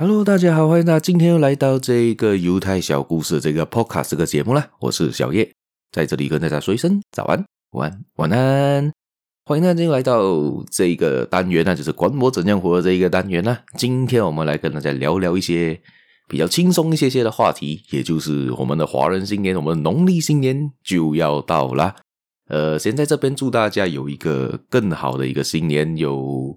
Hello，大家好，欢迎大家今天又来到这个犹太小故事这个 Podcast 这个节目啦。我是小叶，在这里跟大家说一声早安、晚安、晚安。欢迎大家又来到这一个单元呢，就是管我怎样活的这一个单元呢。今天我们来跟大家聊聊一些比较轻松一些些的话题，也就是我们的华人新年，我们的农历新年就要到啦。呃，先在这边祝大家有一个更好的一个新年，有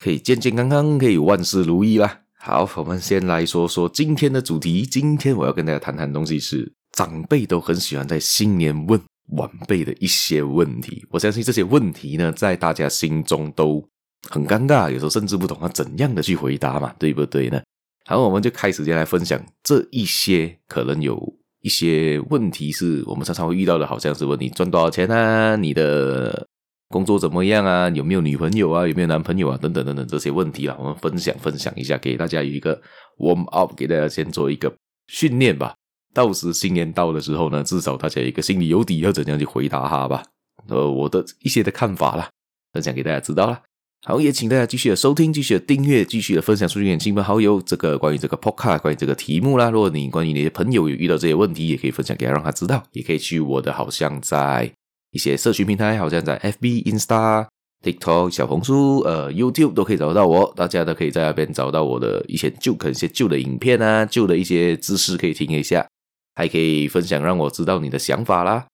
可以健健康康，可以万事如意啦。好，我们先来说说今天的主题。今天我要跟大家谈谈的东西是长辈都很喜欢在新年问晚辈的一些问题。我相信这些问题呢，在大家心中都很尴尬，有时候甚至不懂要怎样的去回答嘛，对不对呢？好，我们就开始先来分享这一些可能有一些问题是我们常常会遇到的，好像是问你赚多少钱啊，你的。工作怎么样啊？有没有女朋友啊？有没有男朋友啊？等等等等这些问题啊，我们分享分享一下，给大家有一个 warm up，给大家先做一个训练吧。到时新年到的时候呢，至少大家一个心里有底，要怎样去回答他吧。呃，我的一些的看法啦，分享给大家知道啦。好，也请大家继续的收听，继续的订阅，继续的分享出去给亲朋好友。这个关于这个 podcast，关于这个题目啦，如果你关于你的朋友有遇到这些问题，也可以分享给他，让他知道。也可以去我的，好像在。一些社群平台，好像在 FB、Insta、TikTok、小红书、呃 YouTube 都可以找到我，大家都可以在那边找到我的一些旧、可能一些旧的影片啊，旧的一些知识可以听一下，还可以分享，让我知道你的想法啦。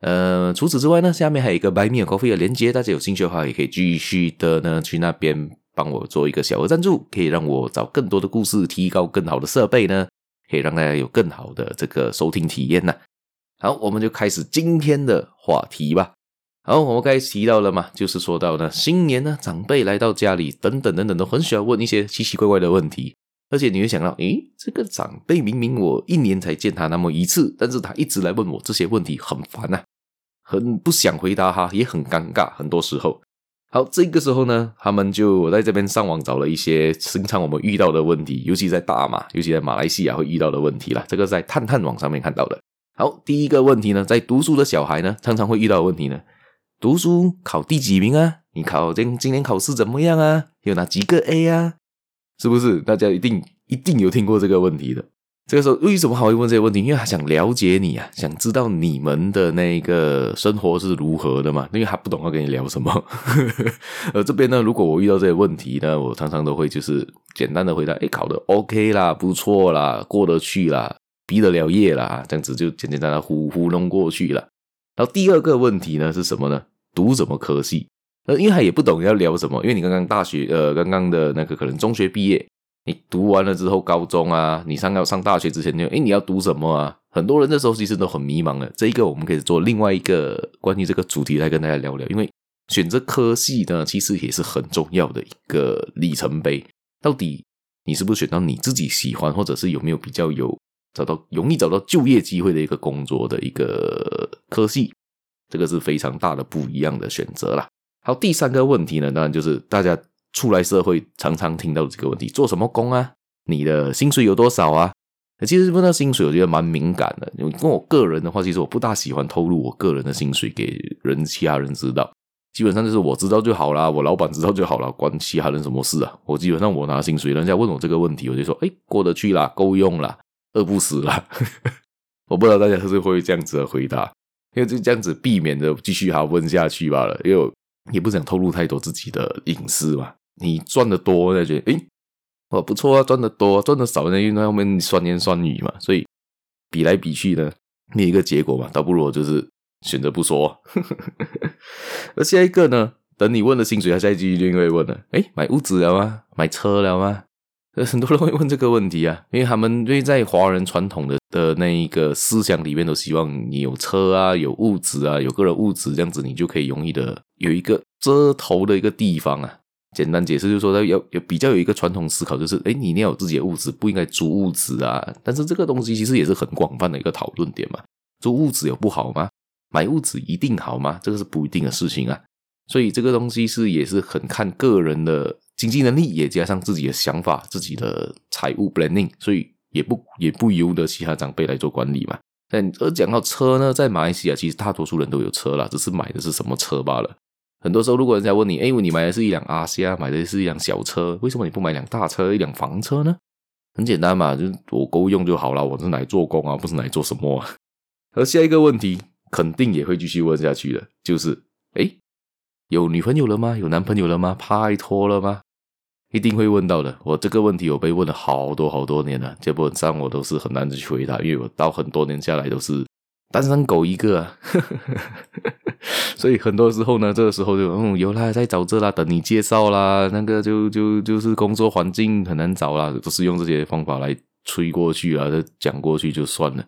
呃，除此之外呢，下面还有一个 Buy Me a Coffee 的链接，大家有兴趣的话，也可以继续的呢去那边帮我做一个小额赞助，可以让我找更多的故事，提高更好的设备呢，可以让大家有更好的这个收听体验呢。好，我们就开始今天的话题吧。好，我们刚才提到了嘛，就是说到呢，新年呢，长辈来到家里，等等等等，都很喜欢问一些奇奇怪怪的问题。而且你会想到，诶，这个长辈明明我一年才见他那么一次，但是他一直来问我这些问题，很烦呐、很不想回答哈，也很尴尬。很多时候，好，这个时候呢，他们就我在这边上网找了一些经常我们遇到的问题，尤其在大马，尤其在马来西亚会遇到的问题啦。这个在探探网上面看到的。好，第一个问题呢，在读书的小孩呢，常常会遇到问题呢，读书考第几名啊？你考今今年考试怎么样啊？有哪几个 A 啊？是不是？大家一定一定有听过这个问题的。这个时候为什么还会问这些问题？因为他想了解你啊，想知道你们的那个生活是如何的嘛。因为他不懂要跟你聊什么。而这边呢，如果我遇到这些问题呢，我常常都会就是简单的回答：诶，考得 OK 啦，不错啦，过得去啦。毕得了业啦，这样子就简简单单糊糊弄过去了。然后第二个问题呢是什么呢？读什么科系？呃，因为他也不懂要聊什么，因为你刚刚大学，呃，刚刚的那个可能中学毕业，你读完了之后，高中啊，你上要上大学之前就，诶，你要读什么啊？很多人那时候其实都很迷茫的。这一个我们可以做另外一个关于这个主题来跟大家聊聊，因为选择科系呢，其实也是很重要的一个里程碑。到底你是不是选到你自己喜欢，或者是有没有比较有？找到容易找到就业机会的一个工作的一个科系，这个是非常大的不一样的选择啦。好，第三个问题呢，当然就是大家出来社会常常听到的这个问题：做什么工啊？你的薪水有多少啊？其实问到薪水，我觉得蛮敏感的。因为我个人的话，其实我不大喜欢透露我个人的薪水给人其他人知道。基本上就是我知道就好啦，我老板知道就好了，关其他人什么事啊？我基本上我拿薪水，人家问我这个问题，我就说：哎，过得去啦，够用啦。饿不死了，我不知道大家是不是会这样子的回答，因为就这样子避免的继续哈问下去罢了，因为也不想透露太多自己的隐私嘛。你赚的多，那觉得诶，哦不错啊，赚的多，赚的少那因为后面酸言酸语嘛，所以比来比去呢，你一个结果嘛，倒不如就是选择不说。而下一个呢，等你问了薪水，他下一句就会问了，诶，买屋子了吗？买车了吗？呃很多人会问这个问题啊，因为他们因为在华人传统的的那一个思想里面，都希望你有车啊，有物质啊，有个人物质，这样子你就可以容易的有一个遮头的一个地方啊。简单解释就是说，要有比较有一个传统思考，就是诶，你一定要有自己的物质，不应该租物质啊。但是这个东西其实也是很广泛的一个讨论点嘛。租物质有不好吗？买物质一定好吗？这个是不一定的事情啊。所以这个东西是也是很看个人的。经济能力也加上自己的想法，自己的财务 planning，所以也不也不由得其他长辈来做管理嘛。但而讲到车呢，在马来西亚其实大多数人都有车啦，只是买的是什么车罢了。很多时候，如果人家问你，哎，你买的是一辆阿西亚，买的是一辆小车，为什么你不买辆大车，一辆房车呢？很简单嘛，就是我够用就好了。我是来做工啊，不是来做什么啊。而下一个问题肯定也会继续问下去的，就是，诶，有女朋友了吗？有男朋友了吗？拍拖了吗？一定会问到的。我这个问题我被问了好多好多年了，基本上我都是很难去回答，因为我到很多年下来都是单身狗一个啊。所以很多时候呢，这个时候就嗯，有啦，在找这啦，等你介绍啦，那个就就就是工作环境很难找啦，都是用这些方法来吹过去啊，讲过去就算了。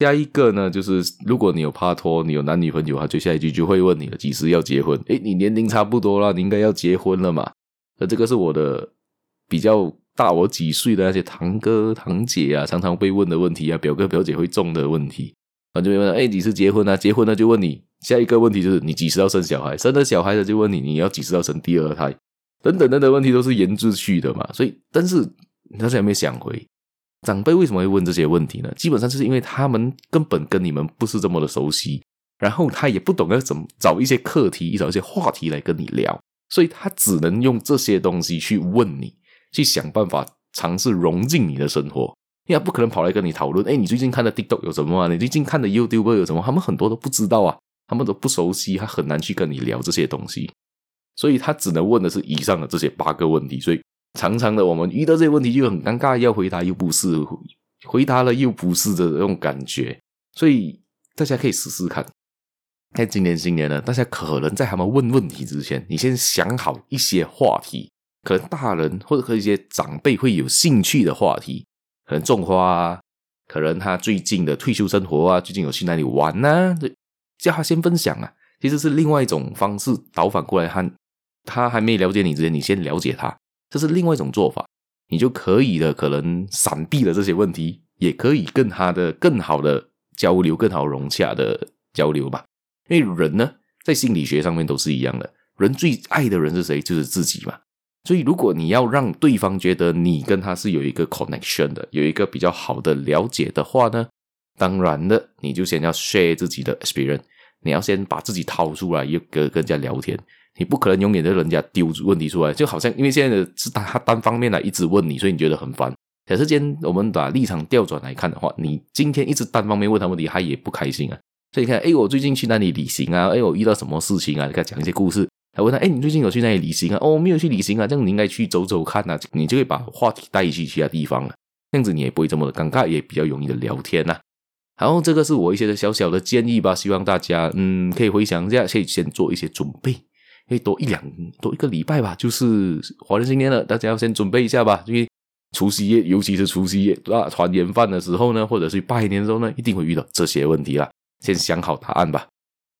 下一个呢，就是如果你有拍拖，你有男女朋友，他就下一句就会问你了，几时要结婚？诶，你年龄差不多了，你应该要结婚了嘛？那这个是我的比较大我几岁的那些堂哥堂姐啊，常常被问的问题啊，表哥表姐会中的问题，啊，就会问，诶，几时结婚啊？结婚了就问你下一个问题就是你几时要生小孩？生了小孩的就问你你要几时要生第二胎？等等等等问题都是沿着去的嘛。所以，但是大家有没有想回，长辈为什么会问这些问题呢？基本上就是因为他们根本跟你们不是这么的熟悉，然后他也不懂要怎么找一些课题，找一些话题来跟你聊。所以他只能用这些东西去问你，去想办法尝试融进你的生活，因为他不可能跑来跟你讨论。哎，你最近看的 TikTok 有什么啊？你最近看的 YouTube 有什么？他们很多都不知道啊，他们都不熟悉，他很难去跟你聊这些东西。所以他只能问的是以上的这些八个问题。所以常常的我们遇到这些问题就很尴尬，要回答又不是，回答了又不是的这种感觉。所以大家可以试试看。在今年新年呢，大家可能在他们问问题之前，你先想好一些话题，可能大人或者和一些长辈会有兴趣的话题，可能种花啊，可能他最近的退休生活啊，最近有去哪里玩呢？叫他先分享啊，其实是另外一种方式，倒反过来看，他还没了解你之前，你先了解他，这是另外一种做法，你就可以的，可能闪避了这些问题，也可以跟他的更好的交流，更好融洽的交流吧。因为人呢，在心理学上面都是一样的，人最爱的人是谁？就是自己嘛。所以，如果你要让对方觉得你跟他是有一个 connection 的，有一个比较好的了解的话呢，当然的，你就先要 share 自己的 experience，你要先把自己掏出来，又跟跟人家聊天。你不可能永远的人家丢问题出来，就好像因为现在的是他单方面来一直问你，所以你觉得很烦。可是，今天我们把立场调转来看的话，你今天一直单方面问他问题，他也不开心啊。所以你看，哎，我最近去哪里旅行啊？哎，我遇到什么事情啊？你看讲一些故事，他问他，哎，你最近有去哪里旅行啊？哦，没有去旅行啊，这样你应该去走走看啊，你就会把话题带去其他地方了，这样子你也不会这么的尴尬，也比较容易的聊天呐。好，这个是我一些的小小的建议吧，希望大家嗯可以回想一下，可以先做一些准备，可以多一两多一个礼拜吧，就是华人新年了，大家要先准备一下吧，因为除夕夜，尤其是除夕夜啊，团圆饭的时候呢，或者是拜年的时候呢，一定会遇到这些问题啦。先想好答案吧。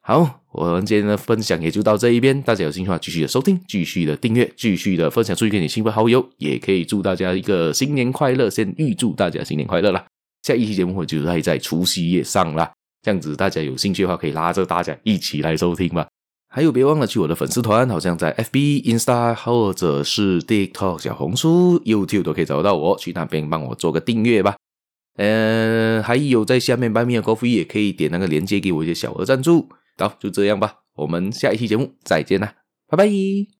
好，我们今天的分享也就到这一边。大家有兴趣的话，继续的收听，继续的订阅，继续的分享出去给你亲朋好友。也可以祝大家一个新年快乐，先预祝大家新年快乐啦。下一期节目我就会在除夕夜上啦。这样子，大家有兴趣的话，可以拉着大家一起来收听吧。还有，别忘了去我的粉丝团，好像在 FB、Insta 或者是 TikTok、小红书、YouTube 都可以找到我，去那边帮我做个订阅吧。嗯，还有在下面 Buy Me a Coffee 也可以点那个链接给我一些小额赞助。好，就这样吧，我们下一期节目再见啦，拜拜。